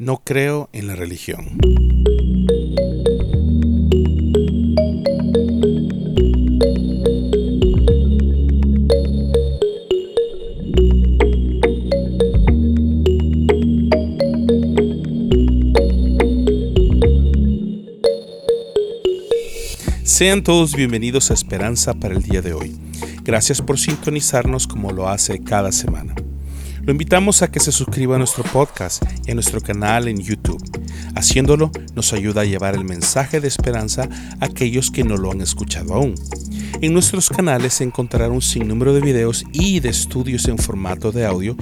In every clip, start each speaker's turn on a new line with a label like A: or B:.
A: No creo en la religión. Sean todos bienvenidos a Esperanza para el día de hoy. Gracias por sintonizarnos como lo hace cada semana. Lo invitamos a que se suscriba a nuestro podcast y a nuestro canal en YouTube. Haciéndolo nos ayuda a llevar el mensaje de esperanza a aquellos que no lo han escuchado aún. En nuestros canales encontrarán un sinnúmero de videos y de estudios en formato de audio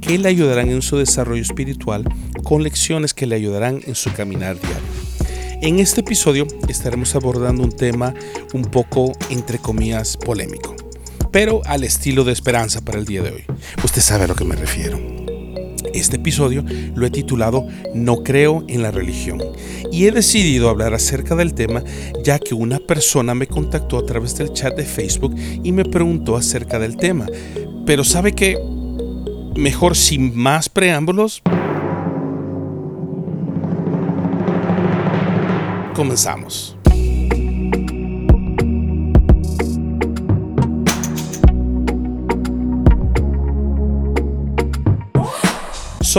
A: que le ayudarán en su desarrollo espiritual con lecciones que le ayudarán en su caminar diario. En este episodio estaremos abordando un tema un poco, entre comillas, polémico pero al estilo de esperanza para el día de hoy. Usted sabe a lo que me refiero. Este episodio lo he titulado No creo en la religión y he decidido hablar acerca del tema ya que una persona me contactó a través del chat de Facebook y me preguntó acerca del tema. Pero sabe que mejor sin más preámbulos, comenzamos.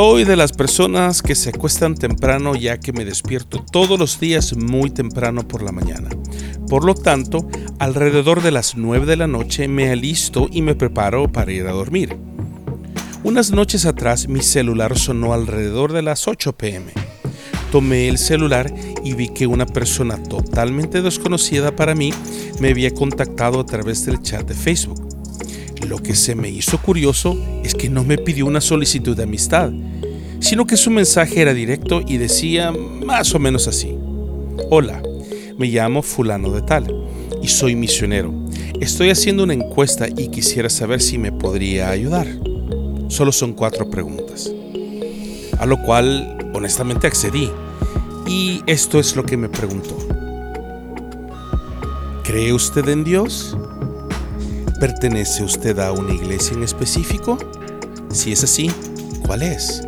A: Soy de las personas que se acuestan temprano ya que me despierto todos los días muy temprano por la mañana. Por lo tanto, alrededor de las 9 de la noche me alisto y me preparo para ir a dormir. Unas noches atrás mi celular sonó alrededor de las 8 pm. Tomé el celular y vi que una persona totalmente desconocida para mí me había contactado a través del chat de Facebook. Lo que se me hizo curioso es que no me pidió una solicitud de amistad, sino que su mensaje era directo y decía más o menos así. Hola, me llamo fulano de tal y soy misionero. Estoy haciendo una encuesta y quisiera saber si me podría ayudar. Solo son cuatro preguntas. A lo cual honestamente accedí. Y esto es lo que me preguntó. ¿Cree usted en Dios? ¿Pertenece usted a una iglesia en específico? Si es así, ¿cuál es?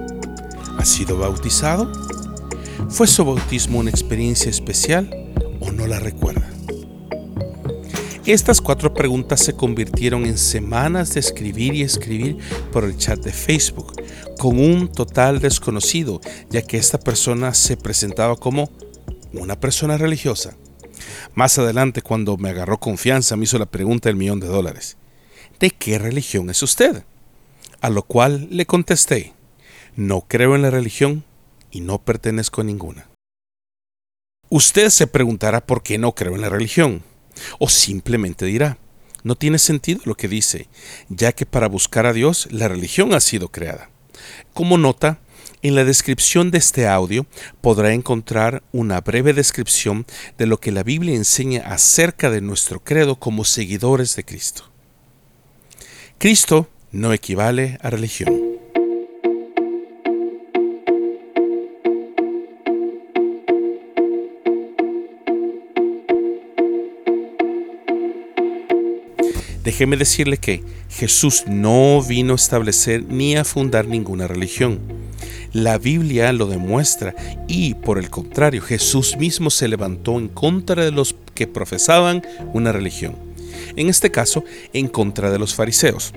A: ¿Ha sido bautizado? ¿Fue su bautismo una experiencia especial o no la recuerda? Estas cuatro preguntas se convirtieron en semanas de escribir y escribir por el chat de Facebook, con un total desconocido, ya que esta persona se presentaba como una persona religiosa. Más adelante, cuando me agarró confianza, me hizo la pregunta del millón de dólares. ¿De qué religión es usted? A lo cual le contesté, no creo en la religión y no pertenezco a ninguna. Usted se preguntará por qué no creo en la religión, o simplemente dirá, no tiene sentido lo que dice, ya que para buscar a Dios la religión ha sido creada. Como nota, en la descripción de este audio podrá encontrar una breve descripción de lo que la Biblia enseña acerca de nuestro credo como seguidores de Cristo. Cristo no equivale a religión. Déjeme decirle que Jesús no vino a establecer ni a fundar ninguna religión. La Biblia lo demuestra y, por el contrario, Jesús mismo se levantó en contra de los que profesaban una religión. En este caso, en contra de los fariseos.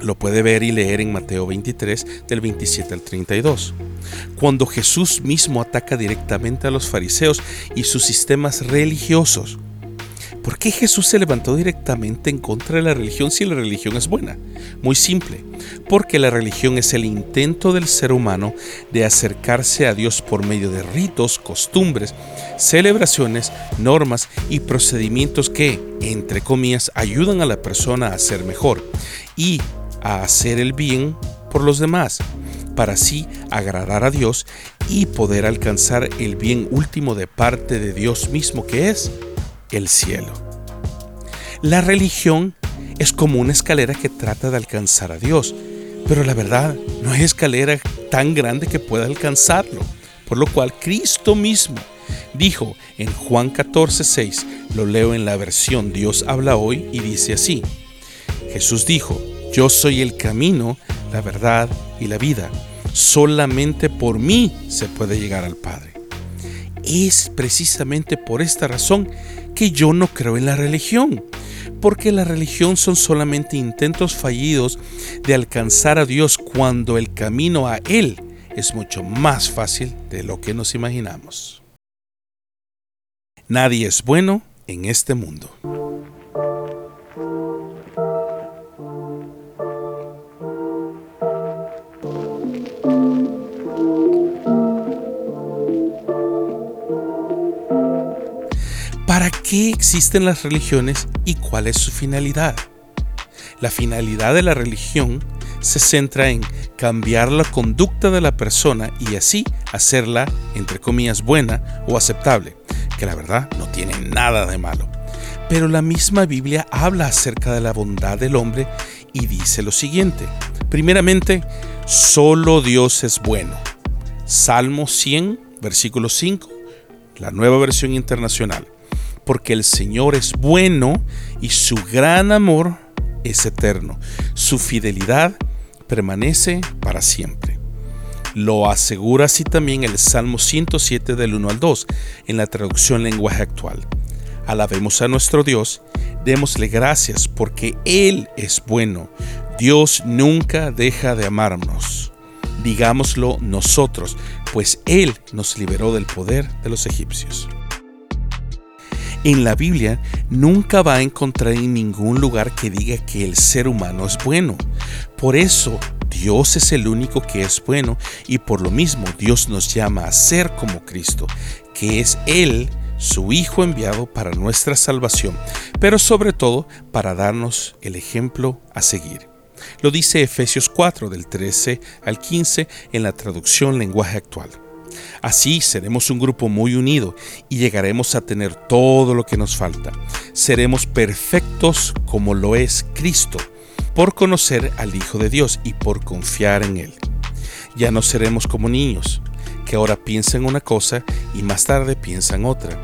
A: Lo puede ver y leer en Mateo 23 del 27 al 32. Cuando Jesús mismo ataca directamente a los fariseos y sus sistemas religiosos, ¿Por qué Jesús se levantó directamente en contra de la religión si la religión es buena? Muy simple, porque la religión es el intento del ser humano de acercarse a Dios por medio de ritos, costumbres, celebraciones, normas y procedimientos que, entre comillas, ayudan a la persona a ser mejor y a hacer el bien por los demás, para así agradar a Dios y poder alcanzar el bien último de parte de Dios mismo que es el cielo. La religión es como una escalera que trata de alcanzar a Dios, pero la verdad no hay escalera tan grande que pueda alcanzarlo, por lo cual Cristo mismo dijo en Juan 14:6, lo leo en la versión Dios habla hoy y dice así, Jesús dijo, yo soy el camino, la verdad y la vida. solamente por mí se puede llegar al Padre. Es precisamente por esta razón que yo no creo en la religión, porque la religión son solamente intentos fallidos de alcanzar a Dios cuando el camino a Él es mucho más fácil de lo que nos imaginamos. Nadie es bueno en este mundo. Qué existen las religiones y cuál es su finalidad? La finalidad de la religión se centra en cambiar la conducta de la persona y así hacerla, entre comillas, buena o aceptable, que la verdad no tiene nada de malo. Pero la misma Biblia habla acerca de la bondad del hombre y dice lo siguiente. Primeramente, solo Dios es bueno. Salmo 100, versículo 5, la nueva versión internacional porque el Señor es bueno y su gran amor es eterno. Su fidelidad permanece para siempre. Lo asegura así también el Salmo 107 del 1 al 2 en la traducción lenguaje actual. Alabemos a nuestro Dios, démosle gracias porque Él es bueno. Dios nunca deja de amarnos. Digámoslo nosotros, pues Él nos liberó del poder de los egipcios en la Biblia nunca va a encontrar en ningún lugar que diga que el ser humano es bueno. Por eso Dios es el único que es bueno y por lo mismo Dios nos llama a ser como Cristo, que es Él, su Hijo enviado para nuestra salvación, pero sobre todo para darnos el ejemplo a seguir. Lo dice Efesios 4 del 13 al 15 en la traducción lenguaje actual. Así seremos un grupo muy unido y llegaremos a tener todo lo que nos falta. Seremos perfectos como lo es Cristo, por conocer al Hijo de Dios y por confiar en Él. Ya no seremos como niños, que ahora piensan una cosa y más tarde piensan otra,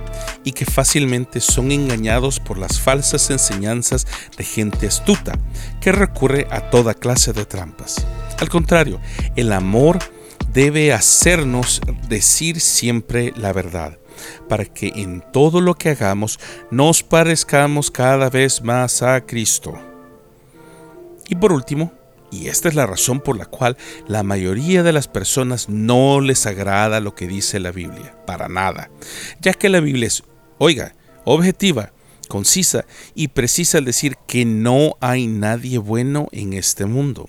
A: y que fácilmente son engañados por las falsas enseñanzas de gente astuta, que recurre a toda clase de trampas. Al contrario, el amor debe hacernos decir siempre la verdad, para que en todo lo que hagamos nos parezcamos cada vez más a Cristo. Y por último, y esta es la razón por la cual la mayoría de las personas no les agrada lo que dice la Biblia, para nada, ya que la Biblia es, oiga, objetiva, concisa y precisa al decir que no hay nadie bueno en este mundo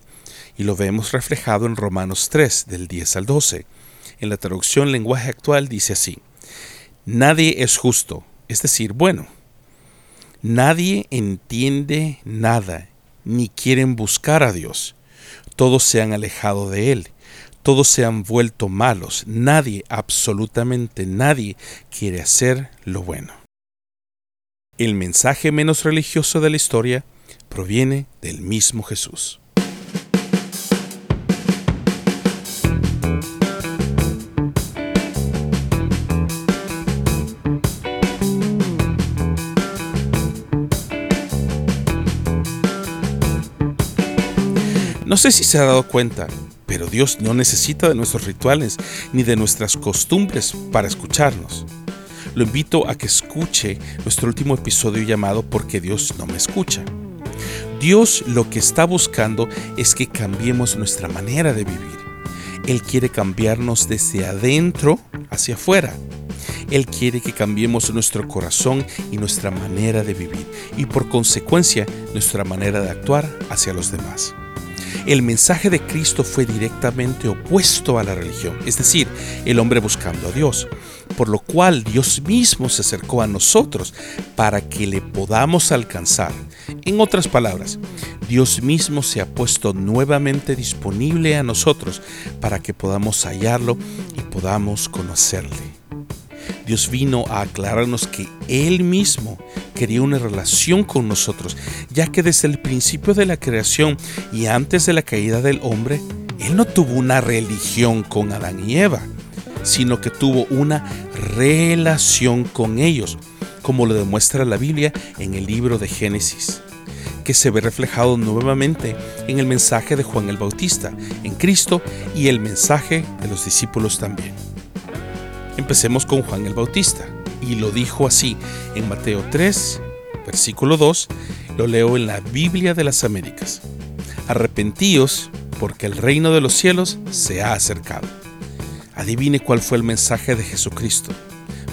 A: y lo vemos reflejado en Romanos 3, del 10 al 12. En la traducción lenguaje actual dice así, Nadie es justo, es decir, bueno. Nadie entiende nada, ni quieren buscar a Dios. Todos se han alejado de Él, todos se han vuelto malos, nadie, absolutamente nadie, quiere hacer lo bueno. El mensaje menos religioso de la historia proviene del mismo Jesús. No sé si se ha dado cuenta, pero Dios no necesita de nuestros rituales ni de nuestras costumbres para escucharnos. Lo invito a que escuche nuestro último episodio llamado Porque Dios no me escucha. Dios lo que está buscando es que cambiemos nuestra manera de vivir. Él quiere cambiarnos desde adentro hacia afuera. Él quiere que cambiemos nuestro corazón y nuestra manera de vivir y por consecuencia nuestra manera de actuar hacia los demás. El mensaje de Cristo fue directamente opuesto a la religión, es decir, el hombre buscando a Dios, por lo cual Dios mismo se acercó a nosotros para que le podamos alcanzar. En otras palabras, Dios mismo se ha puesto nuevamente disponible a nosotros para que podamos hallarlo y podamos conocerle. Dios vino a aclararnos que Él mismo quería una relación con nosotros, ya que desde el principio de la creación y antes de la caída del hombre, Él no tuvo una religión con Adán y Eva, sino que tuvo una relación con ellos, como lo demuestra la Biblia en el libro de Génesis. que se ve reflejado nuevamente en el mensaje de Juan el Bautista, en Cristo y el mensaje de los discípulos también. Empecemos con Juan el Bautista, y lo dijo así en Mateo 3, versículo 2, lo leo en la Biblia de las Américas. Arrepentíos, porque el reino de los cielos se ha acercado. Adivine cuál fue el mensaje de Jesucristo.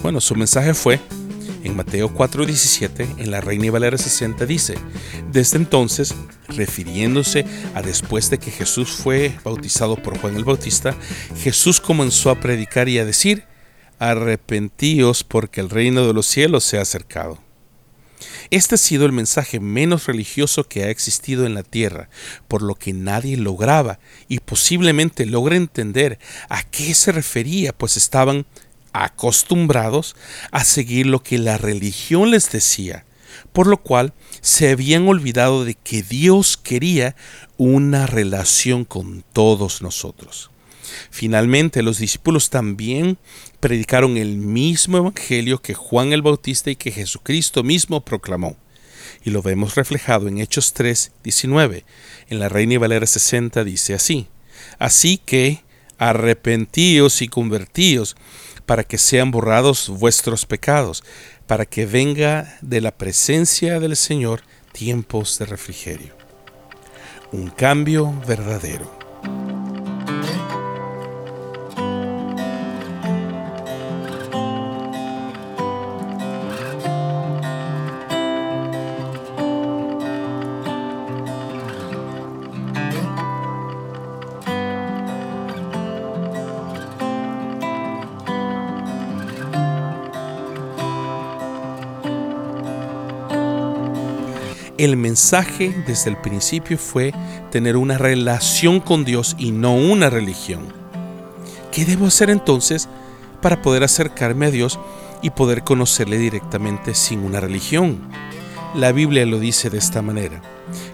A: Bueno, su mensaje fue, en Mateo 4:17, en la Reina y Valera 60, dice, desde entonces, refiriéndose a después de que Jesús fue bautizado por Juan el Bautista, Jesús comenzó a predicar y a decir, arrepentíos porque el reino de los cielos se ha acercado. Este ha sido el mensaje menos religioso que ha existido en la tierra, por lo que nadie lograba y posiblemente logra entender a qué se refería, pues estaban acostumbrados a seguir lo que la religión les decía, por lo cual se habían olvidado de que Dios quería una relación con todos nosotros. Finalmente, los discípulos también predicaron el mismo evangelio que Juan el Bautista y que Jesucristo mismo proclamó. Y lo vemos reflejado en Hechos 3, 19. En la Reina y Valera 60 dice así: Así que arrepentíos y convertíos para que sean borrados vuestros pecados, para que venga de la presencia del Señor tiempos de refrigerio. Un cambio verdadero. El mensaje desde el principio fue tener una relación con Dios y no una religión. ¿Qué debo hacer entonces para poder acercarme a Dios y poder conocerle directamente sin una religión? La Biblia lo dice de esta manera,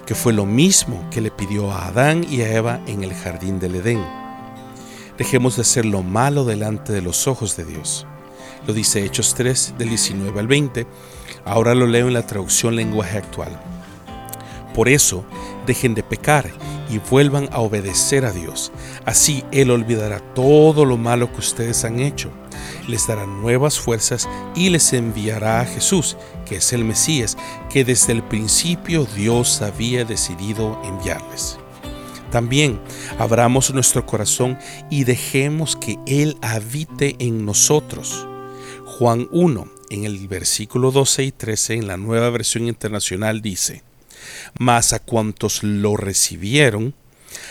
A: que fue lo mismo que le pidió a Adán y a Eva en el jardín del Edén. Dejemos de hacer lo malo delante de los ojos de Dios. Lo dice Hechos 3 del 19 al 20. Ahora lo leo en la traducción lenguaje actual. Por eso, dejen de pecar y vuelvan a obedecer a Dios. Así Él olvidará todo lo malo que ustedes han hecho. Les dará nuevas fuerzas y les enviará a Jesús, que es el Mesías, que desde el principio Dios había decidido enviarles. También abramos nuestro corazón y dejemos que Él habite en nosotros. Juan 1, en el versículo 12 y 13, en la nueva versión internacional, dice, mas a cuantos lo recibieron,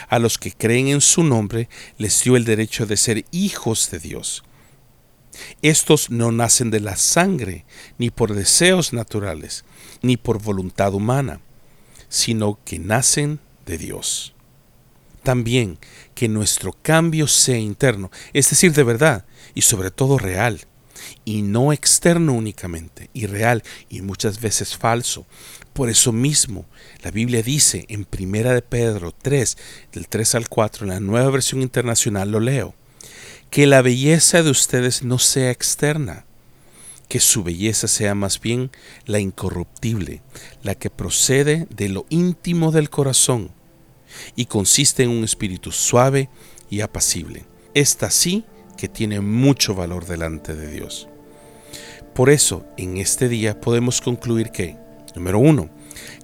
A: a los que creen en su nombre, les dio el derecho de ser hijos de Dios. Estos no nacen de la sangre, ni por deseos naturales, ni por voluntad humana, sino que nacen de Dios. También que nuestro cambio sea interno, es decir, de verdad, y sobre todo real y no externo únicamente, y real y muchas veces falso. Por eso mismo, la Biblia dice en Primera de Pedro 3, del 3 al 4, en la nueva versión internacional lo leo, que la belleza de ustedes no sea externa, que su belleza sea más bien la incorruptible, la que procede de lo íntimo del corazón y consiste en un espíritu suave y apacible. Esta sí que tiene mucho valor delante de Dios. Por eso, en este día podemos concluir que, número uno,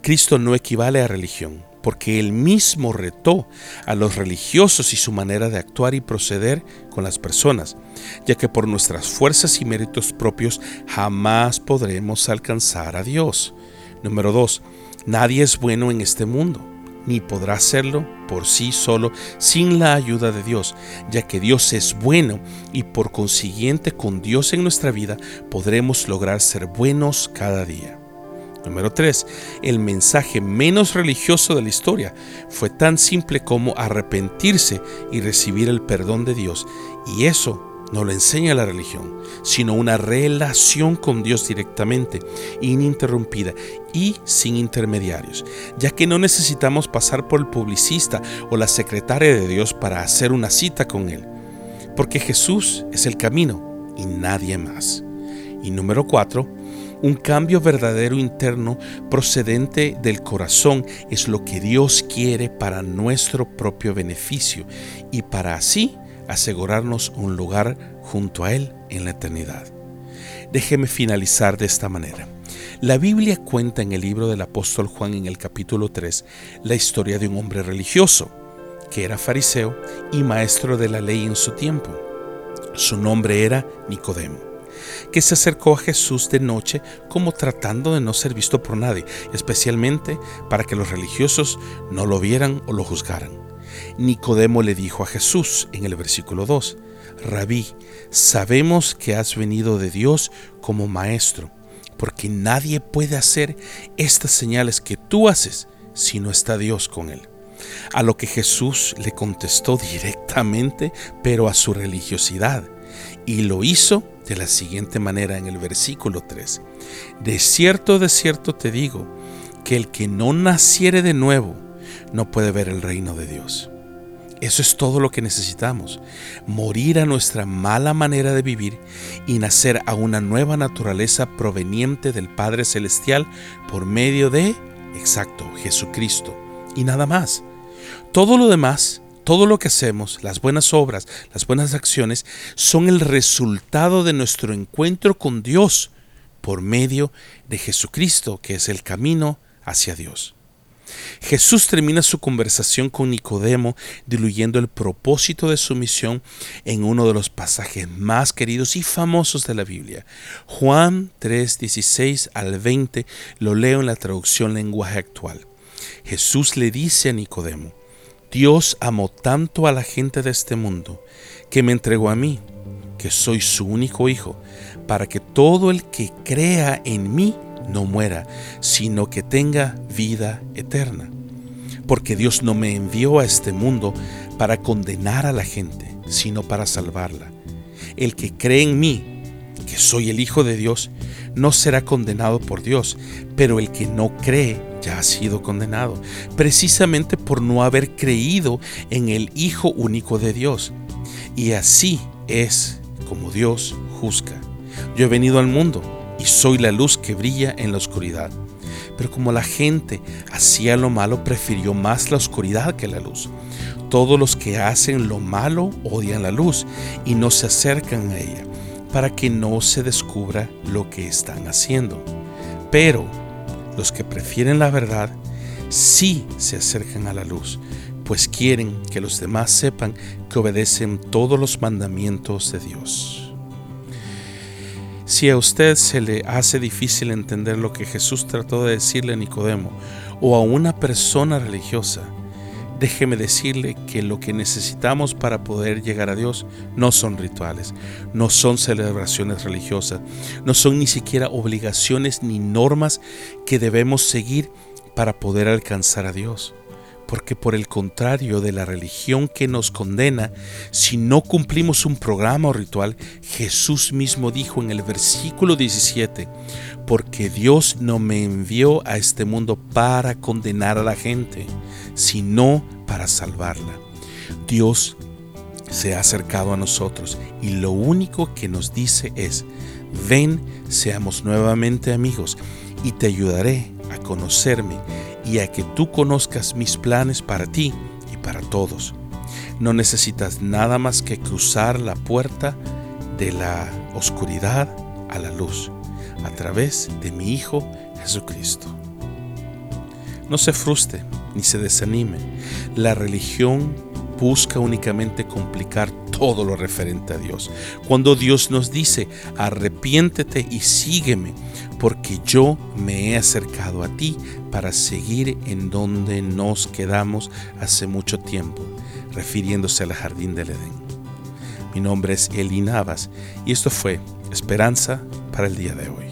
A: Cristo no equivale a religión, porque Él mismo retó a los religiosos y su manera de actuar y proceder con las personas, ya que por nuestras fuerzas y méritos propios jamás podremos alcanzar a Dios. Número dos, nadie es bueno en este mundo ni podrá hacerlo por sí solo sin la ayuda de Dios, ya que Dios es bueno y por consiguiente con Dios en nuestra vida podremos lograr ser buenos cada día. Número 3. El mensaje menos religioso de la historia fue tan simple como arrepentirse y recibir el perdón de Dios, y eso no lo enseña la religión, sino una relación con Dios directamente, ininterrumpida y sin intermediarios, ya que no necesitamos pasar por el publicista o la secretaria de Dios para hacer una cita con Él, porque Jesús es el camino y nadie más. Y número cuatro, Un cambio verdadero interno procedente del corazón es lo que Dios quiere para nuestro propio beneficio y para así asegurarnos un lugar junto a Él en la eternidad. Déjeme finalizar de esta manera. La Biblia cuenta en el libro del apóstol Juan en el capítulo 3 la historia de un hombre religioso que era fariseo y maestro de la ley en su tiempo. Su nombre era Nicodemo que se acercó a Jesús de noche como tratando de no ser visto por nadie, especialmente para que los religiosos no lo vieran o lo juzgaran. Nicodemo le dijo a Jesús en el versículo 2, Rabí, sabemos que has venido de Dios como maestro, porque nadie puede hacer estas señales que tú haces si no está Dios con él. A lo que Jesús le contestó directamente, pero a su religiosidad, y lo hizo de la siguiente manera en el versículo 3. De cierto, de cierto te digo, que el que no naciere de nuevo no puede ver el reino de Dios. Eso es todo lo que necesitamos, morir a nuestra mala manera de vivir y nacer a una nueva naturaleza proveniente del Padre Celestial por medio de, exacto, Jesucristo, y nada más. Todo lo demás todo lo que hacemos, las buenas obras, las buenas acciones, son el resultado de nuestro encuentro con Dios por medio de Jesucristo, que es el camino hacia Dios. Jesús termina su conversación con Nicodemo diluyendo el propósito de su misión en uno de los pasajes más queridos y famosos de la Biblia. Juan 3, 16 al 20 lo leo en la traducción lenguaje actual. Jesús le dice a Nicodemo, Dios amó tanto a la gente de este mundo que me entregó a mí, que soy su único hijo, para que todo el que crea en mí no muera, sino que tenga vida eterna. Porque Dios no me envió a este mundo para condenar a la gente, sino para salvarla. El que cree en mí, que soy el Hijo de Dios, no será condenado por Dios, pero el que no cree ya ha sido condenado, precisamente por no haber creído en el Hijo único de Dios. Y así es como Dios juzga. Yo he venido al mundo y soy la luz que brilla en la oscuridad. Pero como la gente hacía lo malo, prefirió más la oscuridad que la luz. Todos los que hacen lo malo odian la luz y no se acercan a ella, para que no se descubra lo que están haciendo. Pero los que prefieren la verdad sí se acercan a la luz, pues quieren que los demás sepan que obedecen todos los mandamientos de Dios. Si a usted se le hace difícil entender lo que Jesús trató de decirle a Nicodemo o a una persona religiosa, déjeme decirle que lo que necesitamos para poder llegar a Dios no son rituales, no son celebraciones religiosas, no son ni siquiera obligaciones ni normas que debemos seguir para poder alcanzar a Dios. Porque por el contrario de la religión que nos condena, si no cumplimos un programa o ritual, Jesús mismo dijo en el versículo 17, porque Dios no me envió a este mundo para condenar a la gente, sino para salvarla. Dios se ha acercado a nosotros y lo único que nos dice es, ven, seamos nuevamente amigos y te ayudaré a conocerme y a que tú conozcas mis planes para ti y para todos. No necesitas nada más que cruzar la puerta de la oscuridad a la luz a través de mi Hijo Jesucristo. No se frustre ni se desanime. La religión busca únicamente complicar todo lo referente a Dios. Cuando Dios nos dice, arrepiéntete y sígueme, porque yo me he acercado a ti para seguir en donde nos quedamos hace mucho tiempo, refiriéndose al jardín del Edén. Mi nombre es Eli Navas y esto fue Esperanza para el día de hoy.